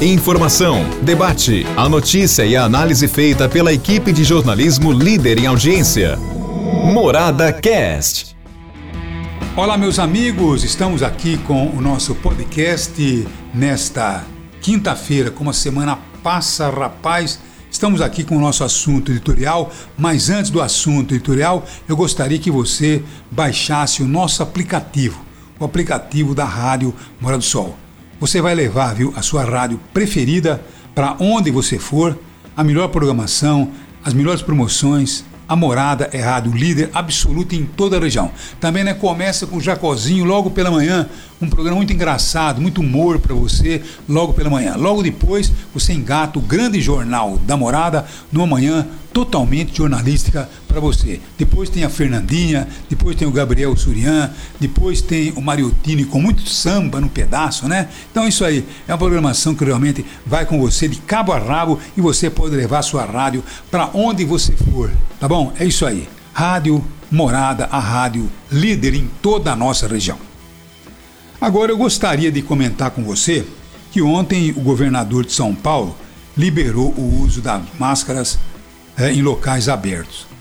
Informação, debate, a notícia e a análise feita pela equipe de jornalismo líder em audiência. Morada Cast. Olá, meus amigos, estamos aqui com o nosso podcast nesta quinta-feira, como a semana passa, rapaz. Estamos aqui com o nosso assunto editorial, mas antes do assunto editorial, eu gostaria que você baixasse o nosso aplicativo, o aplicativo da Rádio Morada do Sol. Você vai levar, viu, a sua rádio preferida para onde você for, a melhor programação, as melhores promoções, a Morada é rádio líder absoluta em toda a região. Também né, começa com o Jacozinho logo pela manhã, um programa muito engraçado, muito humor para você logo pela manhã. Logo depois, você engata o grande jornal da Morada numa manhã totalmente jornalística para você. Depois tem a Fernandinha, depois tem o Gabriel Surian, depois tem o Mariotini com muito samba no pedaço, né? Então isso aí é uma programação que realmente vai com você de cabo a rabo e você pode levar a sua rádio para onde você for, tá bom? É isso aí. Rádio Morada, a rádio líder em toda a nossa região. Agora eu gostaria de comentar com você que ontem o governador de São Paulo liberou o uso das máscaras é, em locais abertos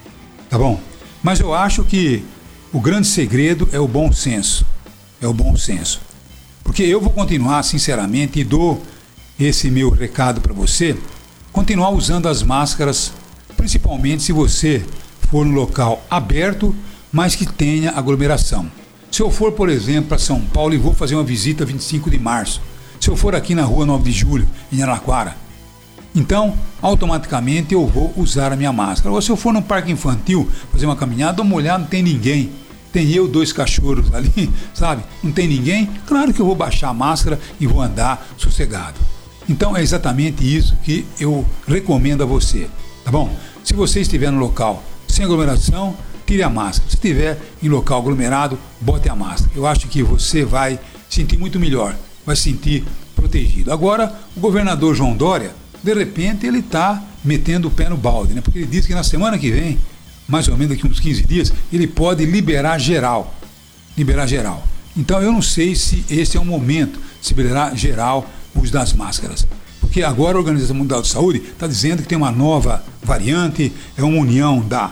tá bom? Mas eu acho que o grande segredo é o bom senso. É o bom senso. Porque eu vou continuar, sinceramente, e dou esse meu recado para você, continuar usando as máscaras, principalmente se você for no local aberto, mas que tenha aglomeração. Se eu for, por exemplo, para São Paulo e vou fazer uma visita 25 de março, se eu for aqui na rua 9 de julho, em Araquara, então, automaticamente eu vou usar a minha máscara. Ou se eu for no parque infantil fazer uma caminhada, dou uma olhada, não tem ninguém. Tem eu, dois cachorros ali, sabe? Não tem ninguém. Claro que eu vou baixar a máscara e vou andar sossegado. Então é exatamente isso que eu recomendo a você, tá bom? Se você estiver no local sem aglomeração, tire a máscara. Se estiver em local aglomerado, bote a máscara. Eu acho que você vai sentir muito melhor, vai se sentir protegido. Agora, o governador João Dória de repente ele está metendo o pé no balde, né? porque ele disse que na semana que vem, mais ou menos daqui uns 15 dias, ele pode liberar geral. Liberar geral. Então eu não sei se esse é o momento se liberar geral o uso das máscaras. Porque agora a Organização Mundial de Saúde está dizendo que tem uma nova variante, é uma união da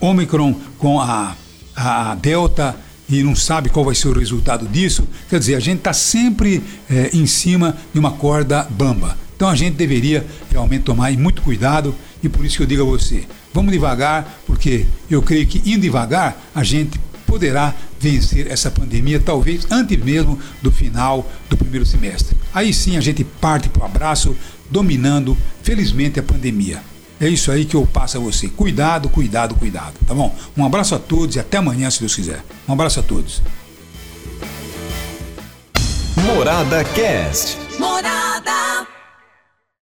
Omicron com a, a Delta e não sabe qual vai ser o resultado disso. Quer dizer, a gente está sempre é, em cima de uma corda bamba. Então a gente deveria realmente tomar muito cuidado e por isso que eu digo a você, vamos devagar, porque eu creio que indo devagar a gente poderá vencer essa pandemia, talvez antes mesmo do final do primeiro semestre. Aí sim a gente parte para o abraço, dominando, felizmente, a pandemia. É isso aí que eu passo a você. Cuidado, cuidado, cuidado, tá bom? Um abraço a todos e até amanhã, se Deus quiser. Um abraço a todos. Morada Cast. Morada.